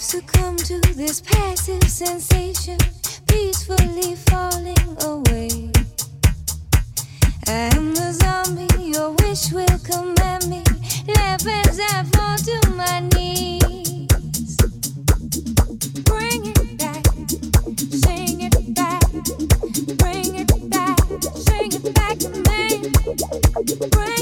To this passive sensation, peacefully falling away. I am zombie, your wish will command me. Fall to my knees. Bring it back, sing it back. Bring it back, sing it back to me. Bring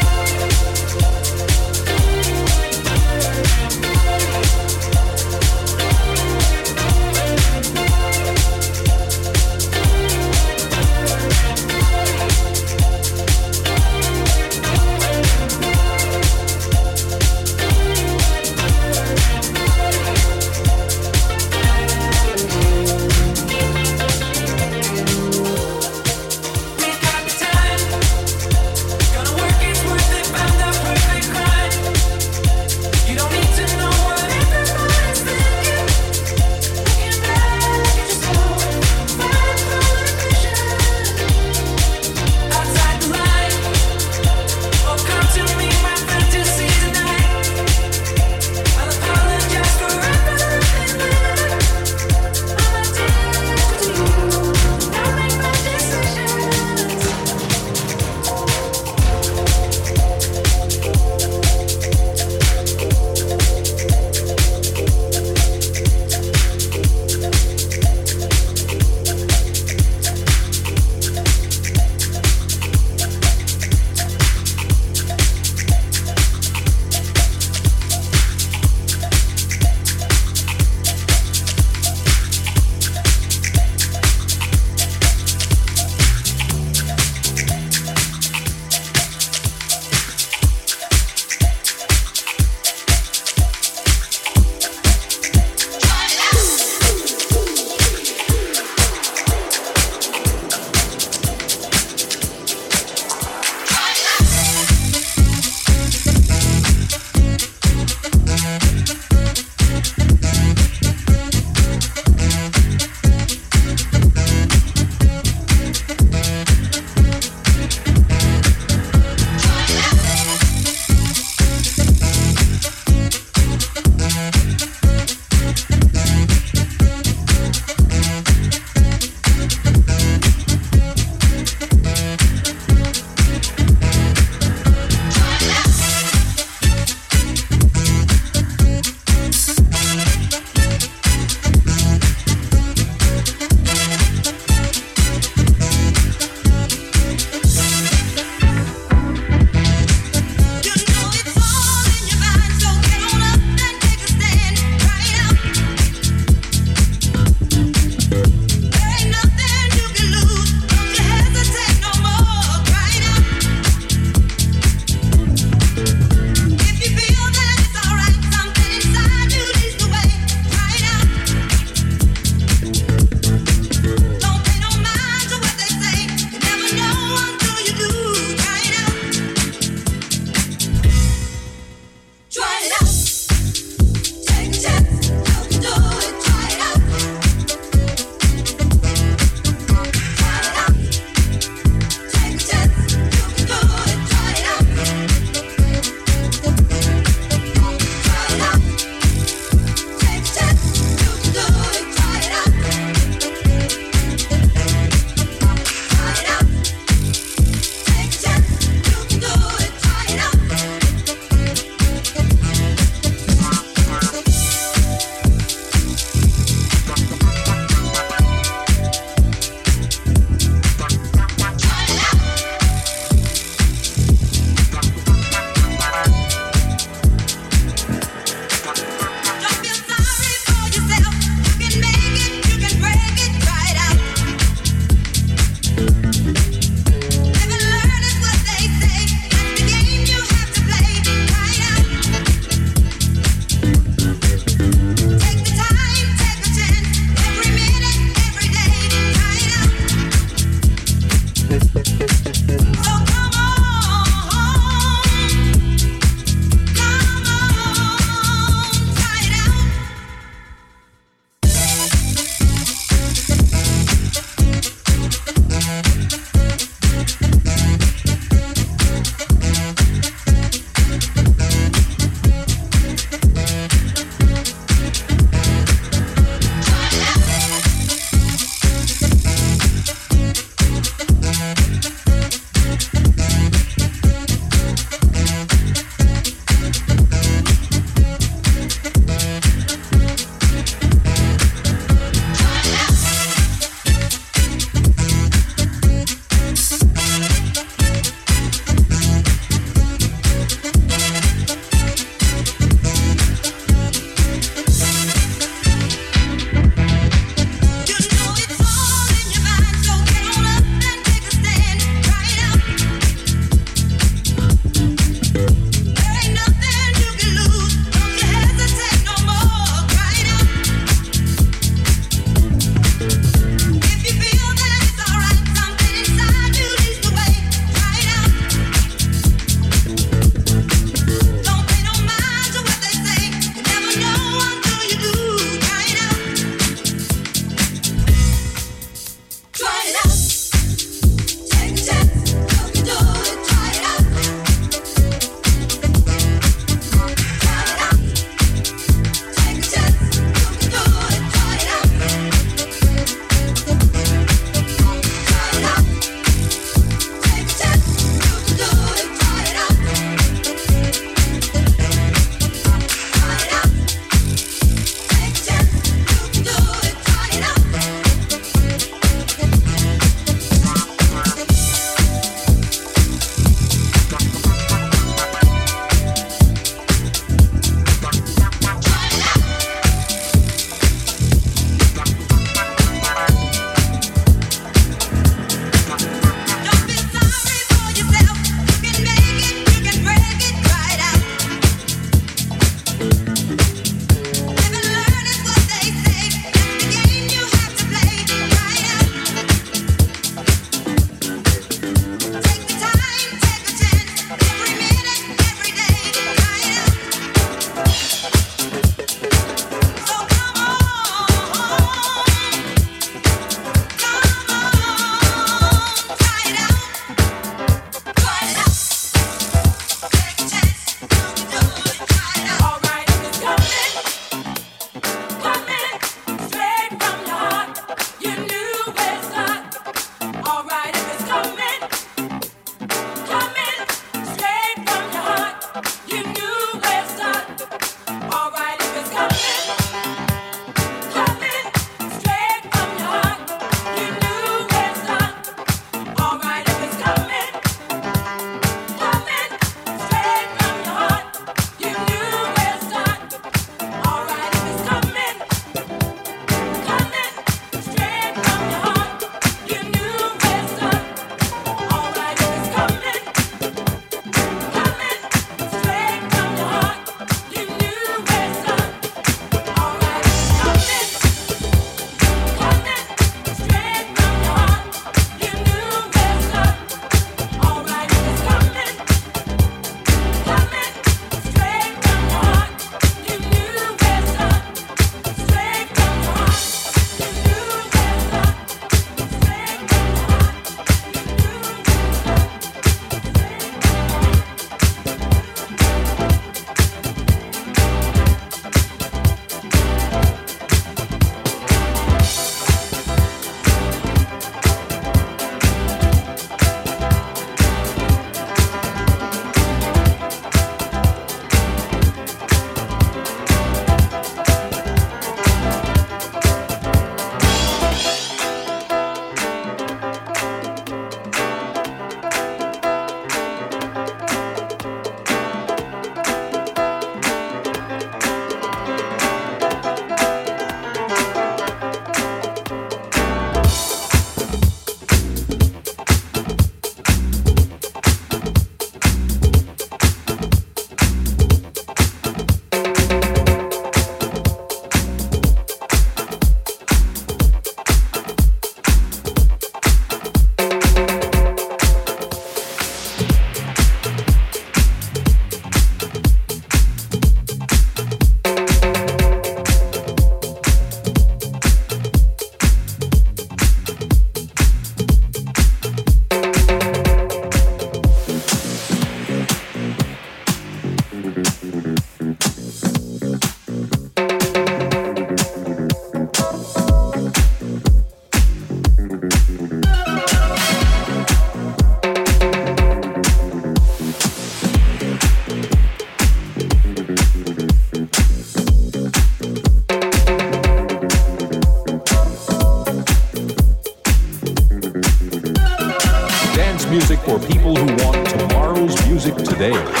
today.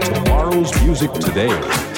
Tomorrow's music today.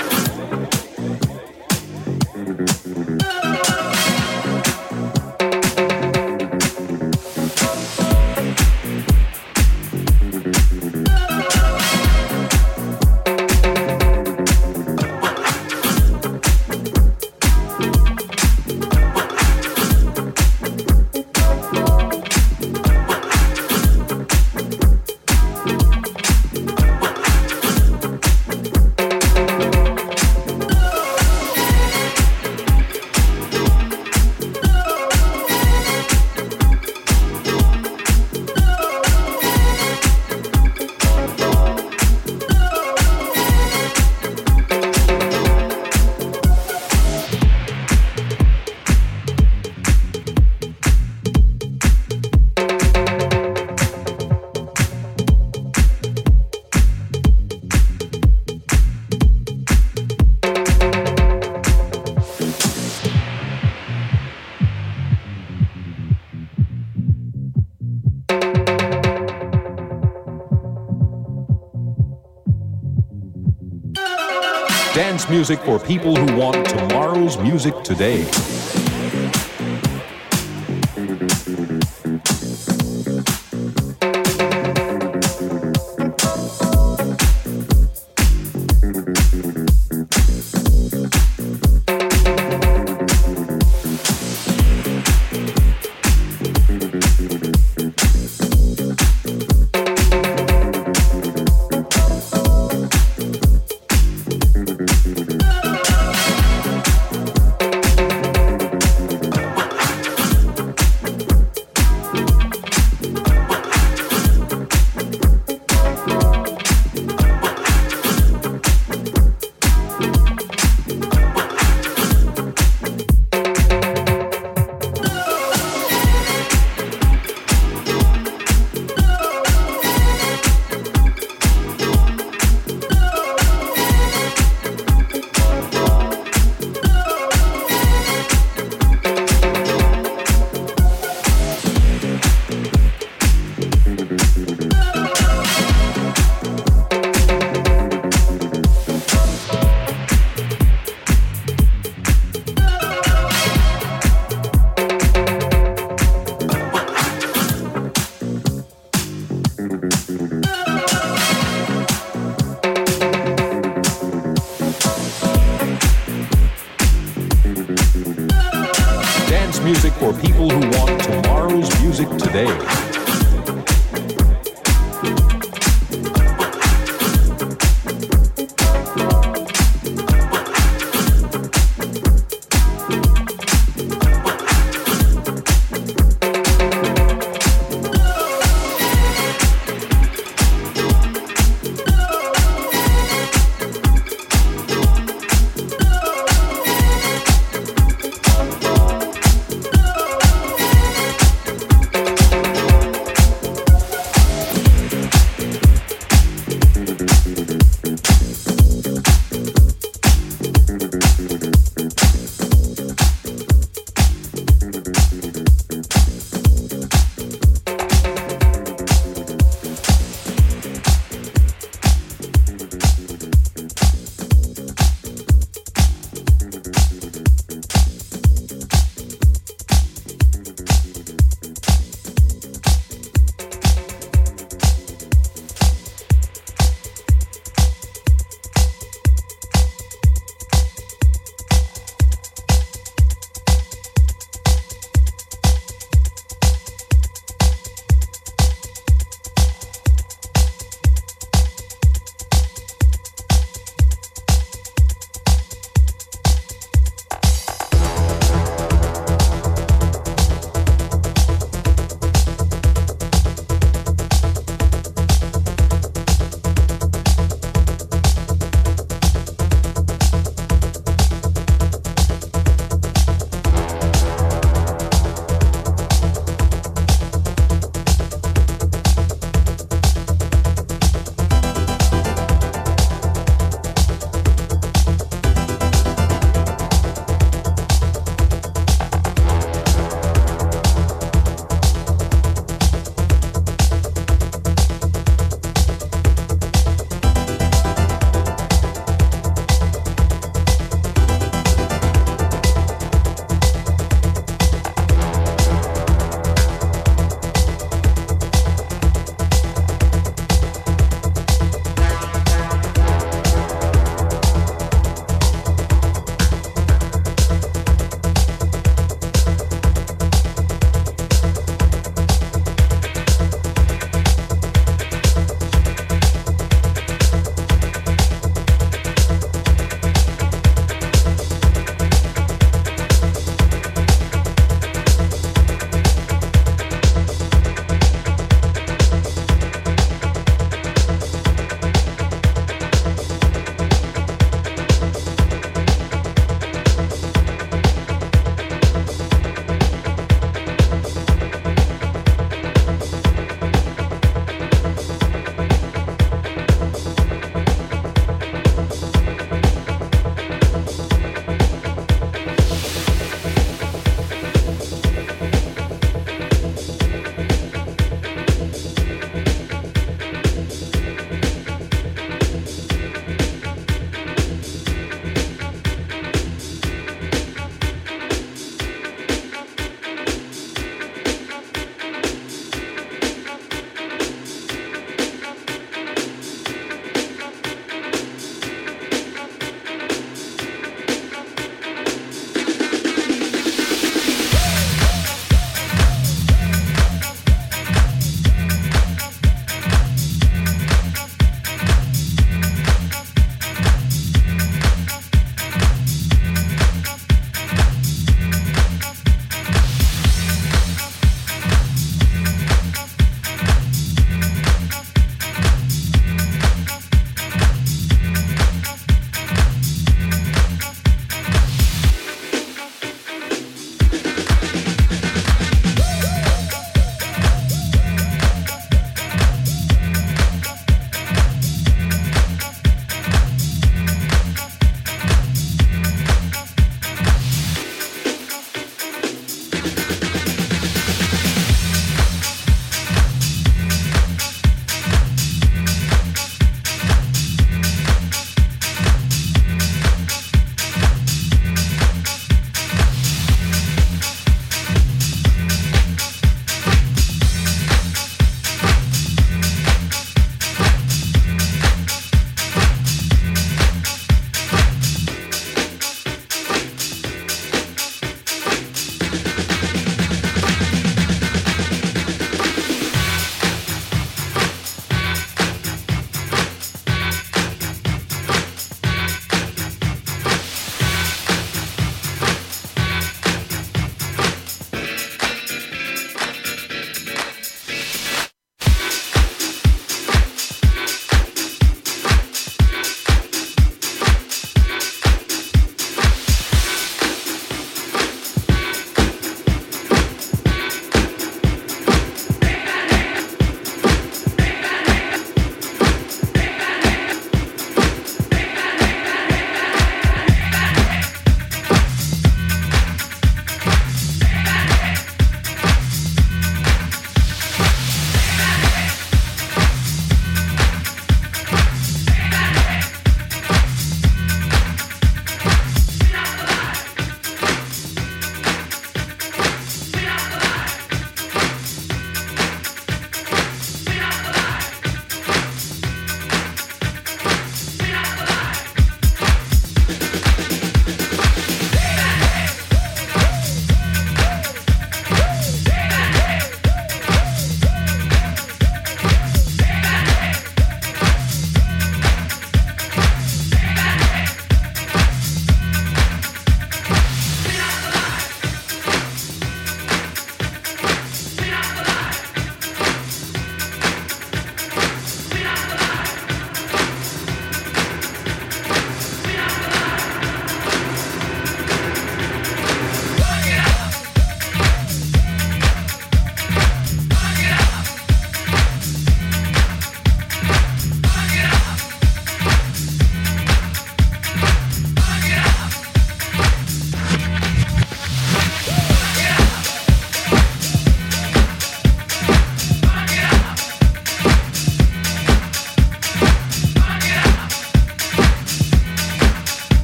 Music for people who want tomorrow's music today.